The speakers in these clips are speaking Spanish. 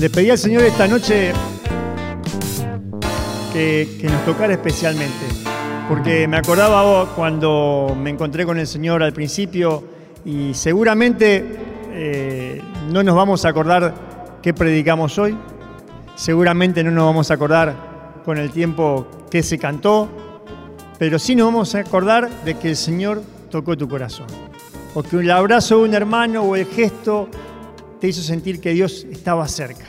Le pedí al Señor esta noche que, nos tocara especialmente, porque me acordaba cuando me encontré con el Señor al principio y seguramente eh, no nos vamos a acordar qué predicamos hoy, seguramente no nos vamos a acordar con el tiempo que se cantó, pero sí nos vamos a acordar de que el Señor tocó tu corazón, o que el abrazo de un hermano o el gesto te hizo sentir que Dios estaba cerca.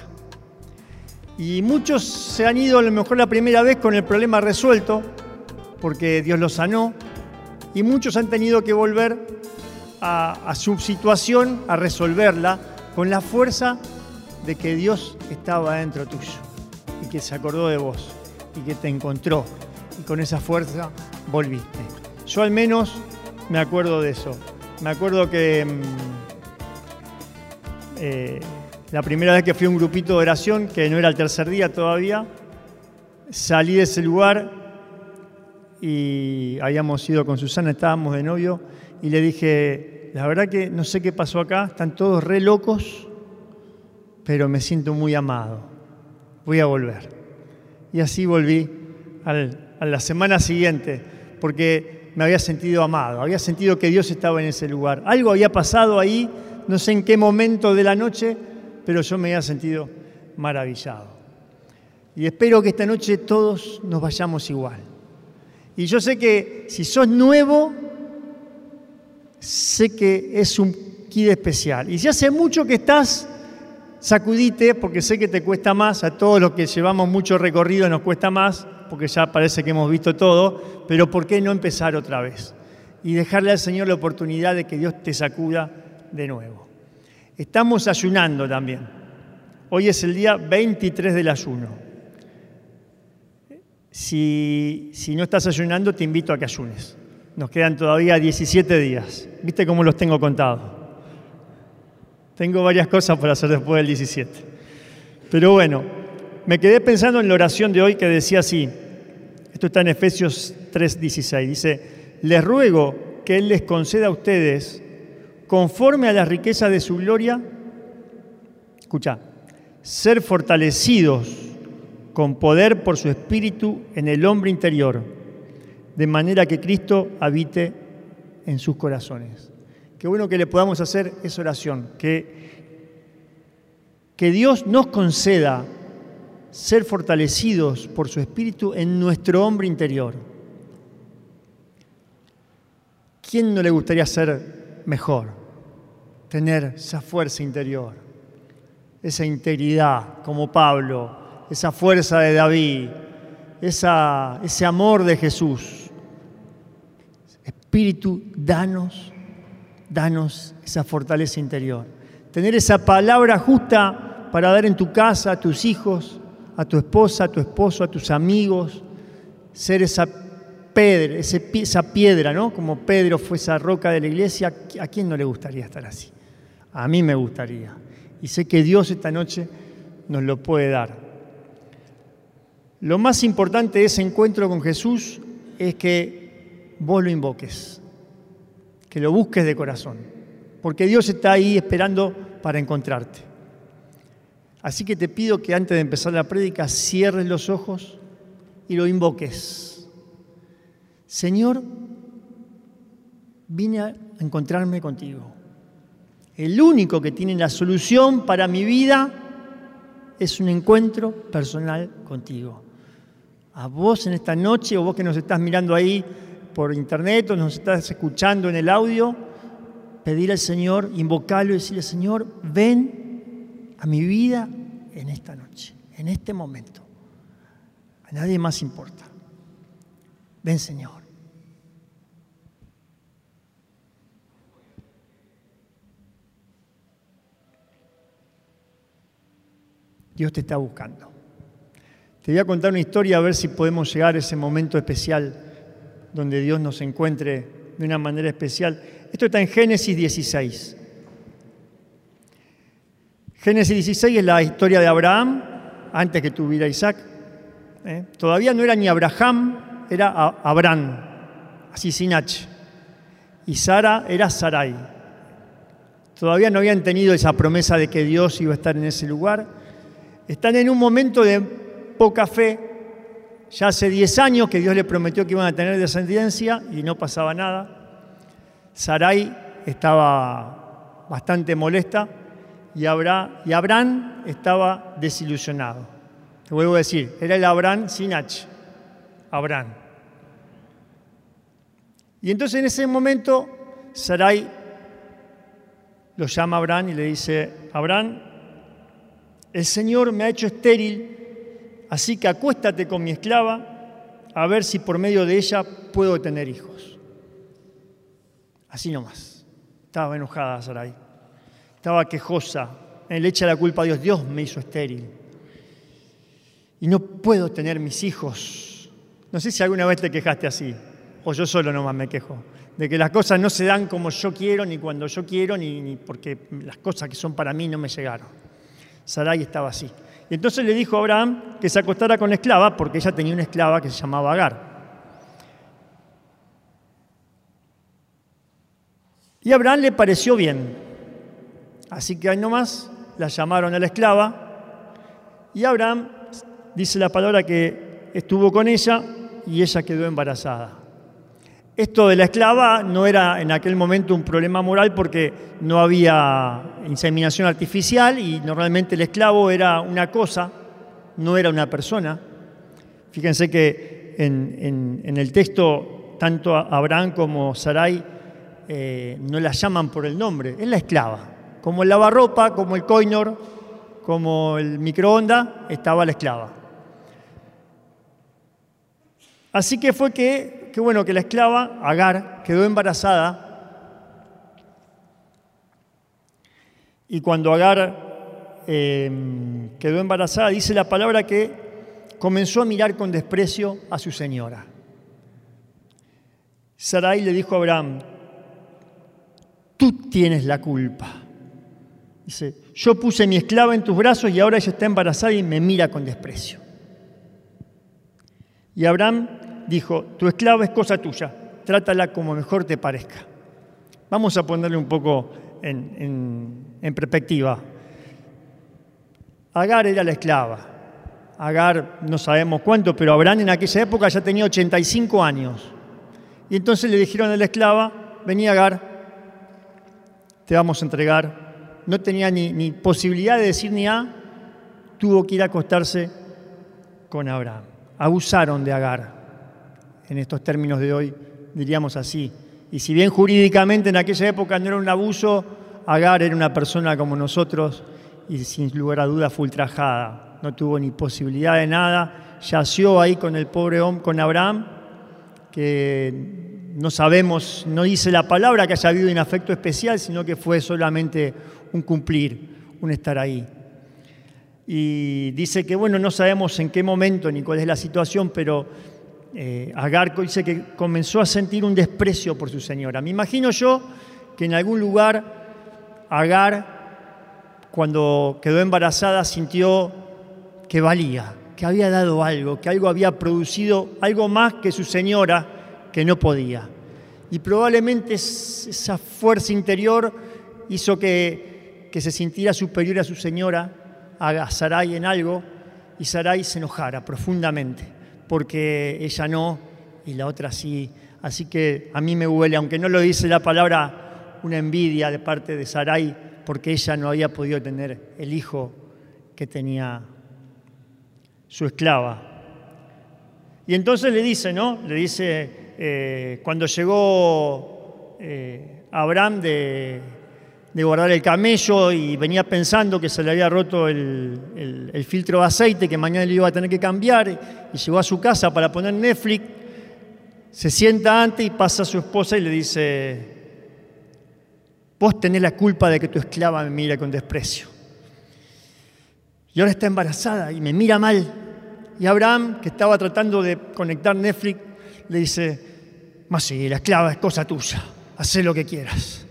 Y muchos se han ido a lo mejor la primera vez con el problema resuelto, porque Dios los sanó, y muchos han tenido que volver a, su situación, a resolverla, con la fuerza de que Dios estaba dentro tuyo y que se acordó de vos y que te encontró y con esa fuerza volviste. Yo al menos me acuerdo de eso. Me acuerdo que mm, eh, la primera vez que fui a un grupito de oración, que no era el tercer día todavía, salí de ese lugar y habíamos ido con Susana, estábamos de novio, y le dije, la verdad que no sé qué pasó acá, están todos re locos, pero me siento muy amado, voy a volver. Y así volví a la semana siguiente, porque me había sentido amado, había sentido que Dios estaba en ese lugar. Algo había pasado ahí, no sé en qué momento de la noche, pero yo me había sentido maravillado. Y espero que esta noche todos nos vayamos igual. Y yo sé que si sos nuevo, sé que es un kit especial. Y si hace mucho que estás, sacudite, porque sé que te cuesta más, a todos los que llevamos mucho recorrido nos cuesta más, porque ya parece que hemos visto todo, pero ¿por qué no empezar otra vez? Y dejarle al Señor la oportunidad de que Dios te sacuda de nuevo. Estamos ayunando también. Hoy es el día 23 del ayuno. Si, si no estás ayunando, te invito a que ayunes. Nos quedan todavía 17 días. ¿Viste cómo los tengo contados? Tengo varias cosas para hacer después del 17. Pero bueno, me quedé pensando en la oración de hoy que decía así. Esto está en Efesios 3:16. Dice, les ruego que Él les conceda a ustedes conforme a la riqueza de su gloria, escucha, ser fortalecidos con poder por su espíritu en el hombre interior, de manera que Cristo habite en sus corazones. Qué bueno que le podamos hacer esa oración, que, que Dios nos conceda ser fortalecidos por su espíritu en nuestro hombre interior. ¿Quién no le gustaría ser mejor? Tener esa fuerza interior, esa integridad como Pablo, esa fuerza de David, esa, ese amor de Jesús. Espíritu, danos, danos esa fortaleza interior. Tener esa palabra justa para dar en tu casa a tus hijos, a tu esposa, a tu esposo, a tus amigos. Ser esa esa piedra, ¿no? Como Pedro fue esa roca de la iglesia. ¿A quién no le gustaría estar así? A mí me gustaría. Y sé que Dios esta noche nos lo puede dar. Lo más importante de ese encuentro con Jesús es que vos lo invoques, que lo busques de corazón, porque Dios está ahí esperando para encontrarte. Así que te pido que antes de empezar la prédica cierres los ojos y lo invoques. Señor, vine a encontrarme contigo. El único que tiene la solución para mi vida es un encuentro personal contigo. A vos en esta noche, o vos que nos estás mirando ahí por internet o nos estás escuchando en el audio, pedir al Señor, invocarlo y decirle, Señor, ven a mi vida en esta noche, en este momento. A nadie más importa. Ven, Señor. Dios te está buscando. Te voy a contar una historia a ver si podemos llegar a ese momento especial donde Dios nos encuentre de una manera especial. Esto está en Génesis 16. Génesis 16 es la historia de Abraham antes que tuviera Isaac. ¿eh? Todavía no era ni Abraham, era Abraham, así sin. Y Sara era Sarai. Todavía no habían tenido esa promesa de que Dios iba a estar en ese lugar. Están en un momento de poca fe. Ya hace 10 años que Dios le prometió que iban a tener descendencia y no pasaba nada. Sarai estaba bastante molesta y, Abraham estaba desilusionado. Te vuelvo a decir, era el Abraham sin H. Abraham. Y entonces en ese momento Sarai lo llama a Abraham y le dice, Abraham, el Señor me ha hecho estéril, así que acuéstate con mi esclava a ver si por medio de ella puedo tener hijos. Así nomás. Estaba enojada Sarai. Estaba quejosa. Le echa la culpa a Dios. Dios me hizo estéril. Y no puedo tener mis hijos. No sé si alguna vez te quejaste así. O yo solo nomás me quejo de que las cosas no se dan como yo quiero, ni cuando yo quiero, ni, porque las cosas que son para mí no me llegaron. Sarai estaba así. Y entonces le dijo a Abraham que se acostara con la esclava, porque ella tenía una esclava que se llamaba Agar. Y Abraham le pareció bien. Así que ahí nomás la llamaron a la esclava. Y Abraham dice la palabra que estuvo con ella y ella quedó embarazada. Esto de la esclava no era en aquel momento un problema moral porque no había inseminación artificial y normalmente el esclavo era una cosa, no era una persona. Fíjense que en, el texto tanto Abraham como Sarai eh, no la llaman por el nombre, es la esclava. Como el lavarropa, como el coinor, como el microondas, estaba la esclava. Así que fue que qué bueno que la esclava, Agar, quedó embarazada. Y cuando Agar em, quedó embarazada, dice la palabra que comenzó a mirar con desprecio a su señora. Sarai le dijo a Abraham, tú tienes la culpa. Dice, yo puse mi esclava en tus brazos y ahora ella está embarazada y me mira con desprecio. Y Abraham dijo, tu esclava es cosa tuya, trátala como mejor te parezca. Vamos a ponerle un poco en, perspectiva. Agar era la esclava. Agar no sabemos cuánto, pero Abraham en aquella época ya tenía 85 años. Y entonces le dijeron a la esclava, vení Agar, te vamos a entregar. No tenía ni, ni posibilidad de decir ni A, tuvo que ir a acostarse con Abraham. Abusaron de Agar en estos términos de hoy, diríamos así. Y si bien jurídicamente en aquella época no era un abuso, Agar era una persona como nosotros y sin lugar a dudas fue ultrajada. No tuvo ni posibilidad de nada. Yació ahí con el pobre hombre, con Abraham, que no sabemos, no dice la palabra que haya habido un afecto especial, sino que fue solamente un cumplir, un estar ahí. Y dice que, bueno, no sabemos en qué momento ni cuál es la situación, pero eh, Agar dice que comenzó a sentir un desprecio por su señora. Me imagino yo que en algún lugar Agar, cuando quedó embarazada, sintió que valía, que había dado algo, que algo había producido algo más que su señora que no podía. Y probablemente esa fuerza interior hizo que, que se sintiera superior a su señora, a Sarai en algo, y Sarai se enojara profundamente porque ella no y la otra sí. Así que a mí me huele, aunque no lo dice la palabra, una envidia de parte de Sarai porque ella no había podido tener el hijo que tenía su esclava. Y entonces le dice, ¿no? Le dice, eh, cuando llegó eh, Abraham de, de guardar el camello y venía pensando que se le había roto el, filtro de aceite, que mañana le iba a tener que cambiar, y llegó a su casa para poner Netflix, se sienta antes y pasa a su esposa y le dice, vos tenés la culpa de que tu esclava me mira con desprecio. Y ahora está embarazada y me mira mal. Y Abraham, que estaba tratando de conectar Netflix, le dice, más sí, la esclava es cosa tuya, haz lo que quieras.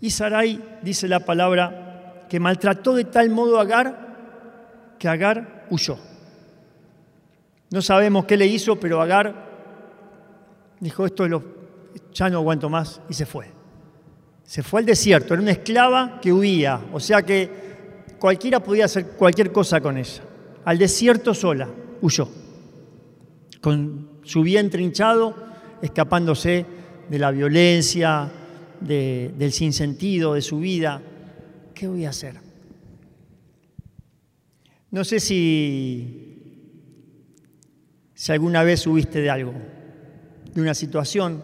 Y Sarai dice la palabra que maltrató de tal modo a Agar que Agar huyó. No sabemos qué le hizo, pero Agar dijo esto lo, ya no aguanto más y se fue. Se fue al desierto, era una esclava que huía, o sea que cualquiera podía hacer cualquier cosa con ella. Al desierto sola, huyó, con su vientre hinchado, escapándose de la violencia, del sinsentido de su vida. ¿Qué voy a hacer? No sé si, si alguna vez subiste de algo, de una situación.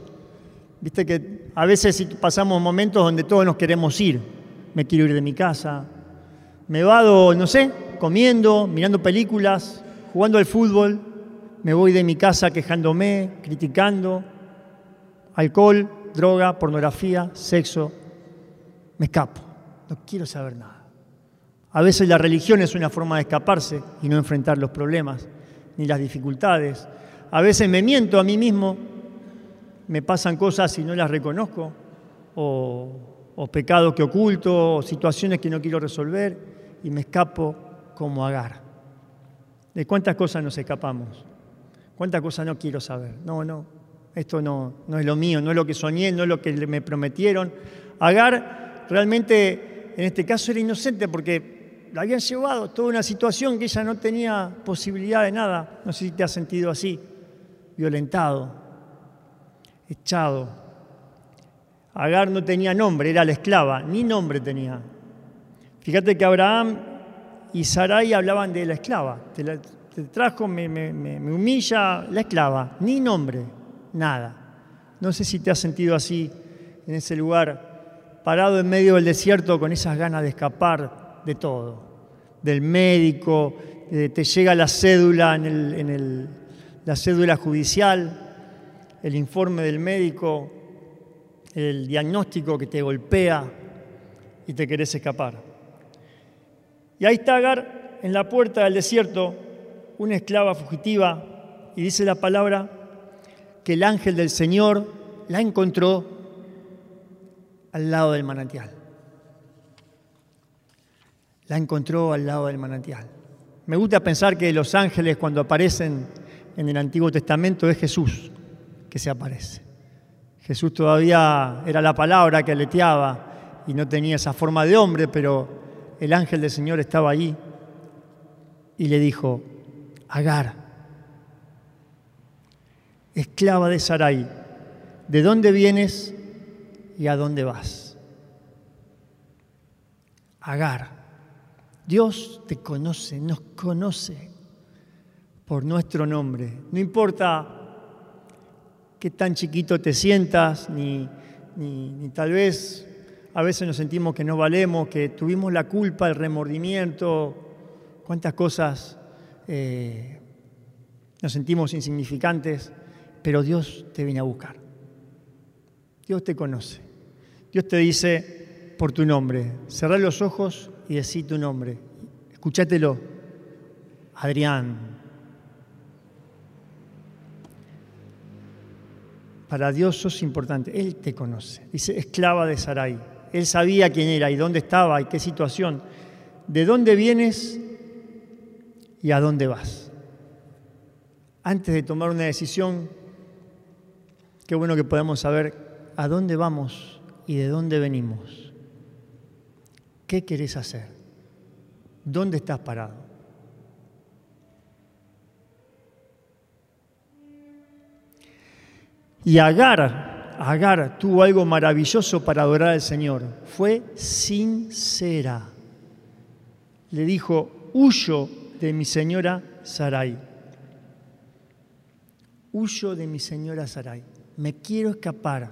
Viste que a veces pasamos momentos donde todos nos queremos ir. Me quiero ir de mi casa. Me vado, no sé, comiendo, mirando películas, jugando al fútbol. Me voy de mi casa quejándome, criticando. Alcohol, droga, pornografía, sexo. Me escapo. No quiero saber nada. A veces la religión es una forma de escaparse y no enfrentar los problemas ni las dificultades. A veces me miento a mí mismo, me pasan cosas y no las reconozco, o, pecados que oculto, o situaciones que no quiero resolver y me escapo como agar. ¿De cuántas cosas nos escapamos? ¿Cuántas cosas no quiero saber? No, no, esto no, no es lo mío, no es lo que soñé, no es lo que me prometieron. Agar realmente en este caso era inocente porque la habían llevado toda una situación que ella no tenía posibilidad de nada. No sé si te has sentido así, violentado, echado. Agar no tenía nombre, era la esclava, ni nombre tenía. Fíjate que Abraham y Sarai hablaban de la esclava. Te, trajo, me, me humilla la esclava, ni nombre, nada. No sé si te has sentido así en ese lugar, parado en medio del desierto con esas ganas de escapar de todo, del médico, eh, te llega la cédula en, la cédula judicial, el informe del médico, el diagnóstico que te golpea y te querés escapar. Y ahí está Agar en la puerta del desierto, una esclava fugitiva, y dice la palabra que el ángel del Señor la encontró al lado del manantial la encontró al lado del manantial. Me gusta pensar que los ángeles cuando aparecen en el Antiguo Testamento es Jesús que se aparece. Jesús todavía era la palabra que aleteaba y no tenía esa forma de hombre, pero el ángel del Señor estaba allí y le dijo, Agar, esclava de Sarai, ¿de dónde vienes y a dónde vas? Agar Dios te conoce, nos conoce por nuestro nombre. No importa qué tan chiquito te sientas, ni, tal vez a veces nos sentimos que no valemos, que tuvimos la culpa, el remordimiento, cuántas cosas eh, nos sentimos insignificantes, pero Dios te viene a buscar. Dios te conoce. Dios te dice por tu nombre, cerrar los ojos y decí tu nombre. Escúchatelo. Adrián. Para Dios sos importante. Él te conoce. Dice esclava de Sarai. Él sabía quién era y dónde estaba y qué situación. De dónde vienes y a dónde vas. Antes de tomar una decisión, qué bueno que podamos saber a dónde vamos y de dónde venimos. ¿Qué querés hacer? ¿Dónde estás parado? Y Agar, Agar tuvo algo maravilloso para adorar al Señor. Fue sincera. Le dijo, huyo de mi señora Sarai. Huyo de mi señora Sarai. Me quiero escapar.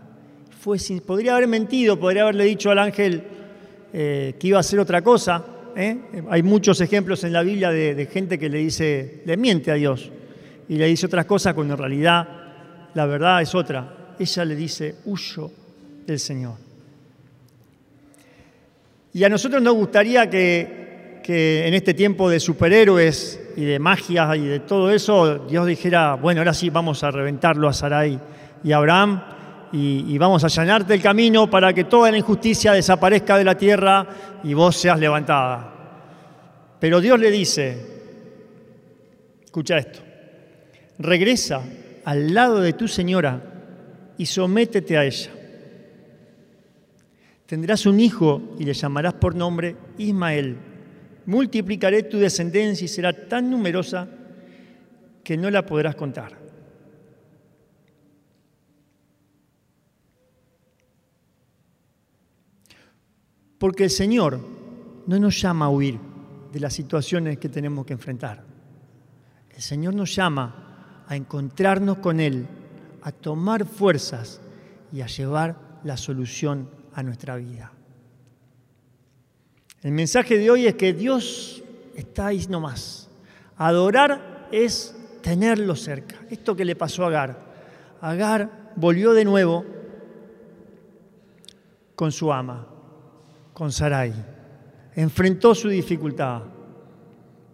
Fue sin... Podría haber mentido, podría haberle dicho al ángel, eh, que iba a hacer otra cosa. ¿eh? Hay muchos ejemplos en la Biblia de, gente que le dice, le miente a Dios y le dice otras cosas cuando en realidad la verdad es otra. Ella le dice, huyo del Señor. Y a nosotros nos gustaría que, que, en este tiempo de superhéroes y de magia y de todo eso, Dios dijera, bueno, ahora sí vamos a reventarlo a Sarai y Abraham y, vamos a allanarte el camino para que toda la injusticia desaparezca de la tierra y vos seas levantada. Pero Dios le dice, escucha esto, regresa al lado de tu señora y sométete a ella. Tendrás un hijo y le llamarás por nombre Ismael, multiplicaré tu descendencia y será tan numerosa que no la podrás contar. Porque el Señor no nos llama a huir de las situaciones que tenemos que enfrentar. El Señor nos llama a encontrarnos con Él, a tomar fuerzas y a llevar la solución a nuestra vida. El mensaje de hoy es que Dios está ahí nomás. Adorar es tenerlo cerca. Esto que le pasó a Agar. Agar volvió de nuevo con su ama, con Sarai. Enfrentó su dificultad.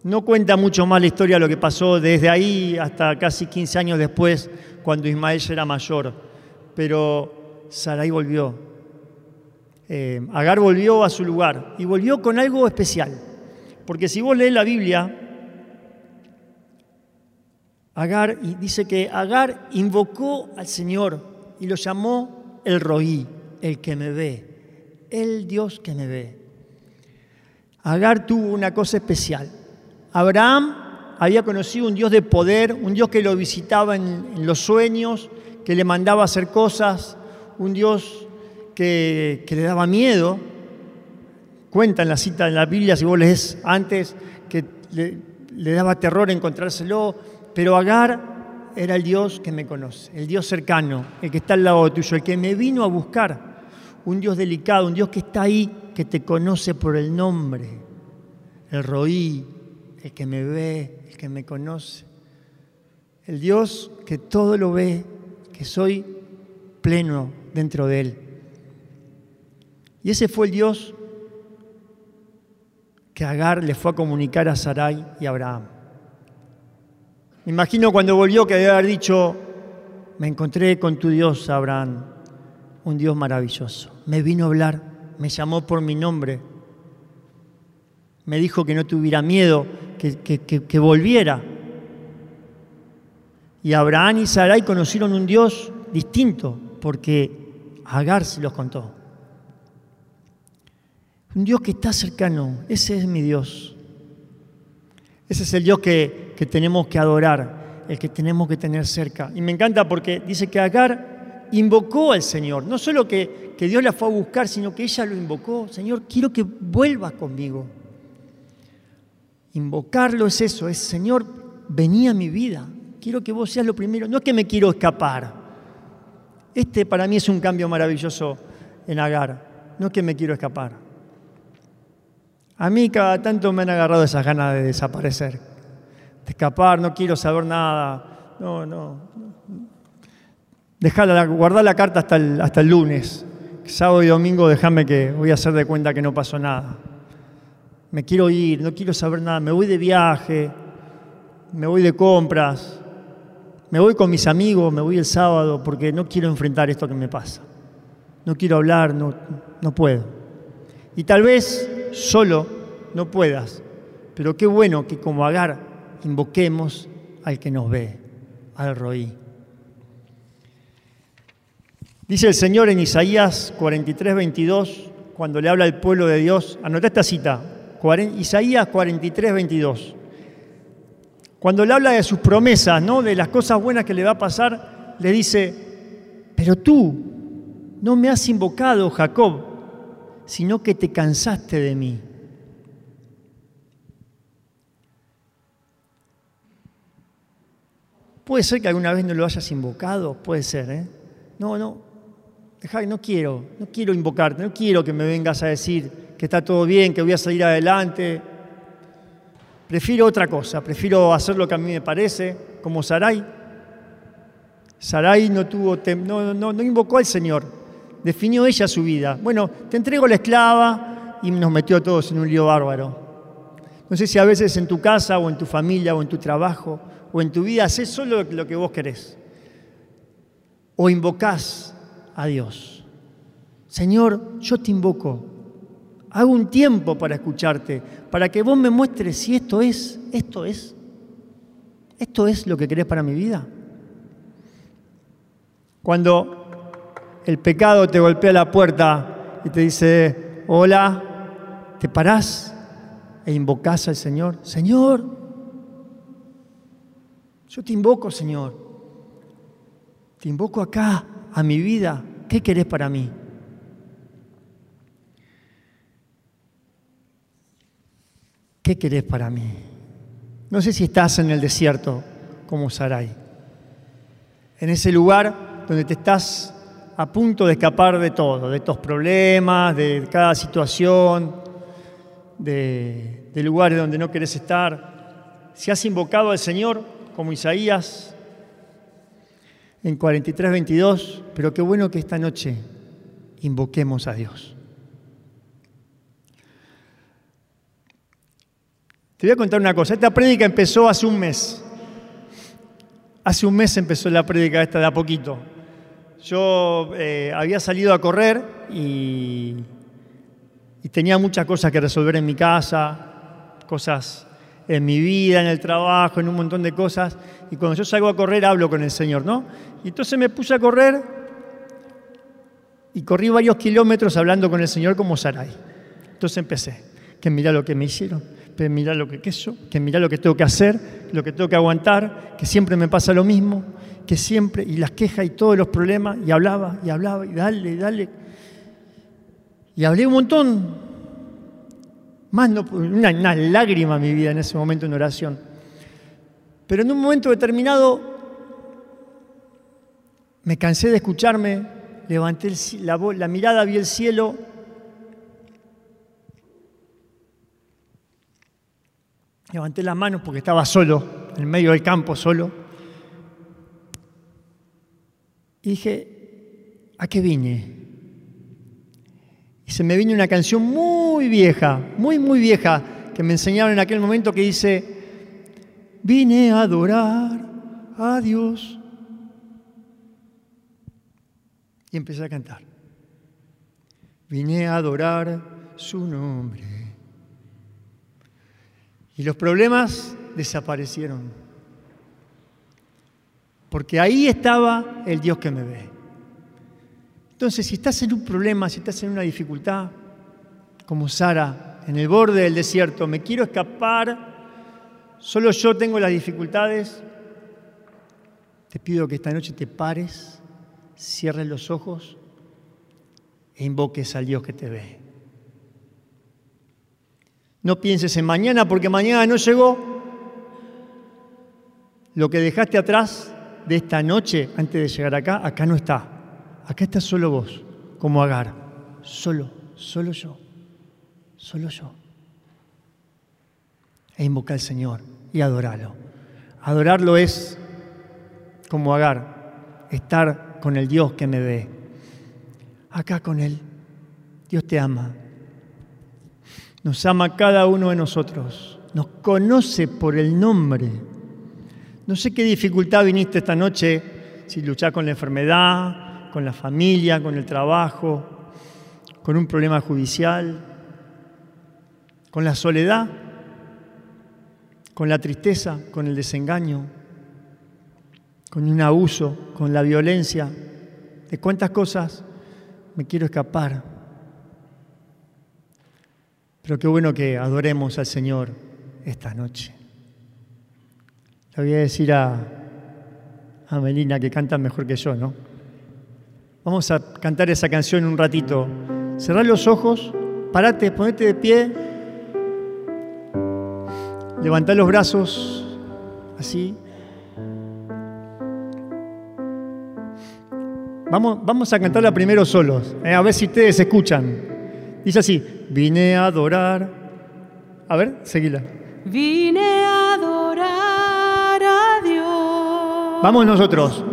No cuenta mucho más la historia de lo que pasó desde ahí hasta casi 15 años después, cuando Ismael ya era mayor. Pero Sarai volvió eh, Agar volvió a su lugar y volvió con algo especial. Porque si vos lees la Biblia, Agar dice que Agar invocó al Señor y lo llamó el Roí, el que me ve, el Dios que me ve. Agar tuvo una cosa especial. Abraham había conocido un Dios de poder, un Dios que lo visitaba en, los sueños, que le mandaba hacer cosas, un Dios que, le daba miedo. Cuenta en la cita en la Biblia, si vos lees antes, que le, le daba terror encontrárselo, pero Agar era el Dios que me conoce, el Dios cercano, el que está al lado tuyo, el que me vino a buscar, un Dios delicado, un Dios que está ahí, que te conoce por el nombre, el roí, el que me ve, el que me conoce, el Dios que todo lo ve, que soy pleno dentro de Él. Y ese fue el Dios que Agar le fue a comunicar a Sarai y a Abraham. Me imagino cuando volvió que debe haber dicho, me encontré con tu Dios, Abraham, un Dios maravilloso. Me vino a hablar, me llamó por mi nombre, me dijo que no tuviera miedo, que, que volviera. Y Abraham y Sarai conocieron un Dios distinto, porque Agar se los contó. Un Dios que está cercano, ese es mi Dios. Ese es el Dios que, tenemos que adorar, el que tenemos que tener cerca. Y me encanta porque dice que Agar invocó al Señor. No solo que, que Dios la fue a buscar, sino que ella lo invocó. Señor, quiero que vuelvas conmigo. Invocarlo es eso, es Señor, vení a mi vida. Quiero que vos seas lo primero. No es que me quiero escapar. Este para mí es un cambio maravilloso en Agar. No es que me quiero escapar. A mí cada tanto me han agarrado esas ganas de desaparecer, de escapar, no quiero saber nada. No, no. Dejala, guardar la carta hasta el, hasta el lunes. Sábado y domingo déjame que voy a hacer de cuenta que no pasó nada. Me quiero ir, no quiero saber nada. Me voy de viaje, me voy de compras, me voy con mis amigos, me voy el sábado porque no quiero enfrentar esto que me pasa. No quiero hablar, no, no puedo. Y tal vez solo no puedas, pero qué bueno que como Agar invoquemos al que nos ve, al Roí. Dice el Señor en Isaías 43, 22, cuando le habla al pueblo de Dios, anota esta cita, Isaías 43, 22. Cuando le habla de sus promesas, ¿no? de las cosas buenas que le va a pasar, le dice, pero tú no me has invocado, Jacob, sino que te cansaste de mí. Puede ser que alguna vez no lo hayas invocado, puede ser, ¿eh? No, no, deja, no quiero, no quiero invocarte, no quiero que me vengas a decir que está todo bien, que voy a salir adelante. Prefiero otra cosa, prefiero hacer lo que a mí me parece, como Sarai. Sarai no, tuvo no, no, no invocó al Señor, definió ella su vida. Bueno, te entrego la esclava y nos metió a todos en un lío bárbaro. No sé si a veces en tu casa o en tu familia o en tu trabajo o en tu vida haces solo lo que vos querés. O invocás a Dios. Señor, yo te invoco. Hago un tiempo para escucharte, para que vos me muestres si esto es, esto es, esto es lo que querés para mi vida. Cuando el pecado te golpea la puerta y te dice, hola, ¿te parás? e invocás al Señor? Señor, yo te invoco, Señor. Te invoco acá, a mi vida. ¿Qué querés para mí? ¿Qué querés para mí? No sé si estás en el desierto como Sarai, en ese lugar donde te estás a punto de escapar de todo, de estos problemas, de cada situación, de, lugares donde no querés estar. Si has invocado al Señor, como Isaías en 43, 22, pero qué bueno que esta noche invoquemos a Dios. Te voy a contar una cosa. Esta prédica empezó hace un mes. Hace un mes empezó la prédica esta de a poquito. Yo eh, había salido a correr y, y tenía muchas cosas que resolver en mi casa, cosas en mi vida, en el trabajo, en un montón de cosas. Y cuando yo salgo a correr hablo con el Señor, ¿no? Y entonces me puse a correr y corrí varios kilómetros hablando con el Señor como Sarai. Entonces empecé, que mira lo que me hicieron, que mira lo que queso, que mira lo que tengo que hacer, lo que tengo que aguantar, que siempre me pasa lo mismo, que siempre, y las quejas y todos los problemas, y hablaba, y hablaba, y dale, y dale. Y hablé un montón, más no, una, lágrima mi vida en ese momento en oración. Pero en un momento determinado me cansé de escucharme, levanté la, mirada, vi el cielo. Levanté las manos porque estaba solo, en medio del campo solo. Y dije, ¿a qué vine? Y se me vino una canción muy vieja, muy, muy vieja, que me enseñaron en aquel momento que dice, vine a adorar a Dios. Y empecé a cantar. Vine a adorar su nombre. Y los problemas desaparecieron. Porque ahí estaba el Dios que me ve. Entonces, si estás en un problema, si estás en una dificultad, como Sara, en el borde del desierto, me quiero escapar, solo yo tengo las dificultades, te pido que esta noche te pares, cierres los ojos e invoques al Dios que te ve. No pienses en mañana porque mañana no llegó. Lo que dejaste atrás de esta noche, antes de llegar acá, acá no está. Acá está solo vos, como Agar. Solo, solo yo. Solo yo. E invoca al Señor y adorarlo. Adorarlo es como Agar, estar con el Dios que me ve. Acá con Él. Dios te ama. Nos ama cada uno de nosotros. Nos conoce por el nombre. No sé qué dificultad viniste esta noche, si luchás con la enfermedad, con la familia, con el trabajo, con un problema judicial, con la soledad, con la tristeza, con el desengaño, con un abuso, con la violencia. ¿De cuántas cosas me quiero escapar? Pero qué bueno que adoremos al Señor esta noche. Le voy a decir a, a Melina que canta mejor que yo, ¿no? Vamos a cantar esa canción un ratito. Cerrá los ojos, parate, ponete de pie, levantá los brazos, así. Vamos, vamos a cantarla primero solos, eh, a ver si ustedes escuchan. Dice así, vine a adorar. A ver, seguila. Vine a adorar. Vamos nosotros.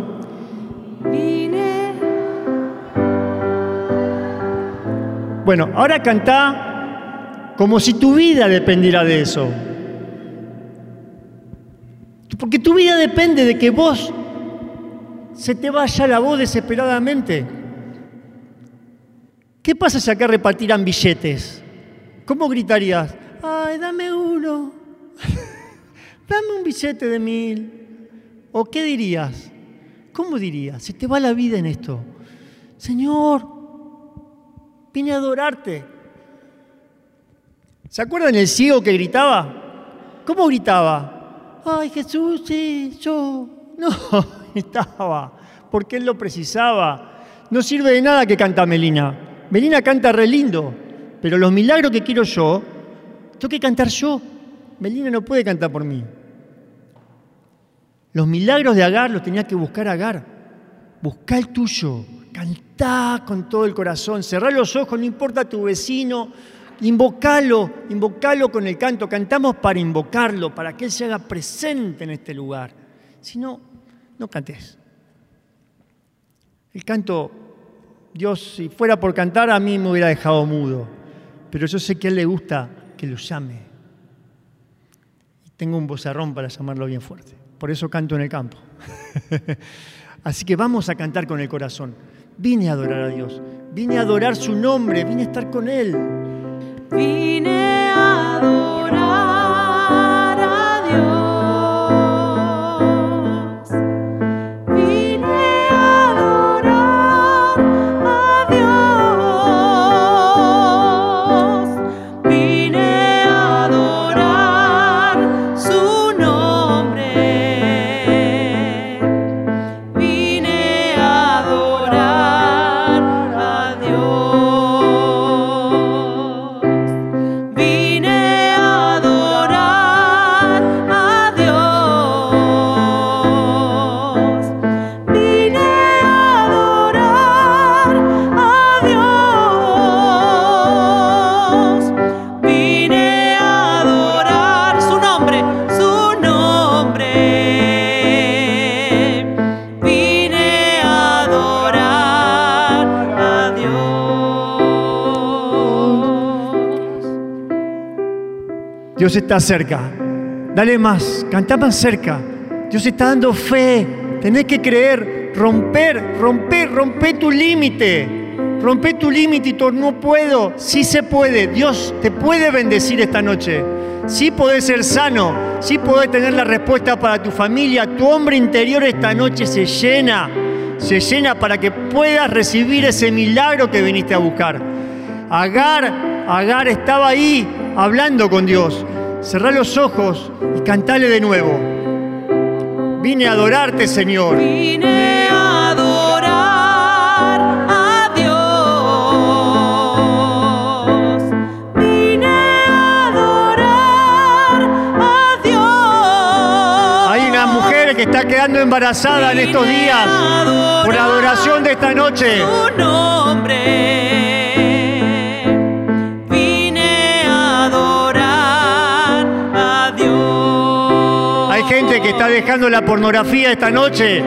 Bueno, ahora canta como si tu vida dependiera de eso. Porque tu vida depende de que vos se te vaya la voz desesperadamente. ¿Qué pasa si acá repartirán billetes? ¿Cómo gritarías? Ay, dame uno. dame un billete de mil. ¿O qué dirías? ¿Cómo dirías? Se te va la vida en esto. Señor, vine a adorarte. ¿Se acuerdan el ciego que gritaba? ¿Cómo gritaba? Ay, Jesús, sí, yo. No, gritaba, porque él lo precisaba. No sirve de nada que canta Melina. Melina canta re lindo, pero los milagros que quiero yo, tengo que cantar yo. Melina no puede cantar por mí. Los milagros de Agar los tenía que buscar Agar. Busca el tuyo, cantá con todo el corazón, cerrá los ojos, no importa tu vecino, invocalo, invocalo con el canto. Cantamos para invocarlo, para que Él se haga presente en este lugar. Si no, no cantes. El canto, Dios, si fuera por cantar, a mí me hubiera dejado mudo. Pero yo sé que a Él le gusta que lo llame. Y tengo un bozarrón para llamarlo bien fuerte. Por eso canto en el campo. Así que vamos a cantar con el corazón. Vine a adorar a Dios. Vine a adorar su nombre. Vine a estar con Él. Vine a adorar Dios está cerca. Dale más, canta más cerca. Dios está dando fe. Tenés que creer, romper, romper, romper tu límite. Rompe tu límite y no puedo. Sí se puede. Dios te puede bendecir esta noche. Sí podés ser sano. Sí podés tener la respuesta para tu familia. Tu hombre interior esta noche se llena. Se llena para que puedas recibir ese milagro que viniste a buscar. Agar, Agar estaba ahí hablando con Dios. Cerrá los ojos y cantale de nuevo. Vine a adorarte, Señor. Vine a adorar a Dios. Vine a adorar a Dios. Hay una mujer que está quedando embarazada en estos días por la adoración de esta noche. Su nombre. Dejando la pornografía esta noche.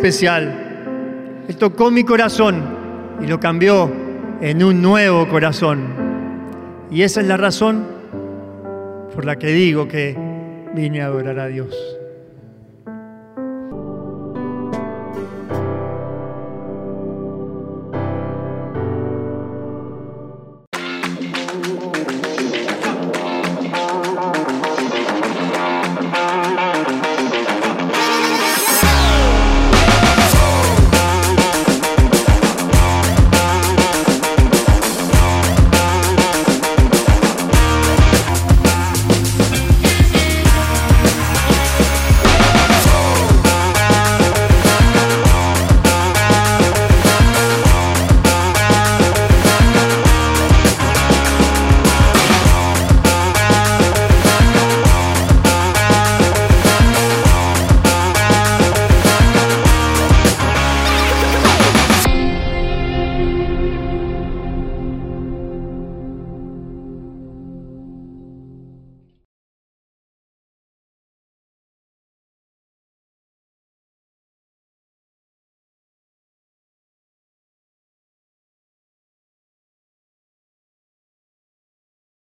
Especial. Él tocó mi corazón y lo cambió en un nuevo corazón. Y esa es la razón por la que digo que vine a adorar a Dios.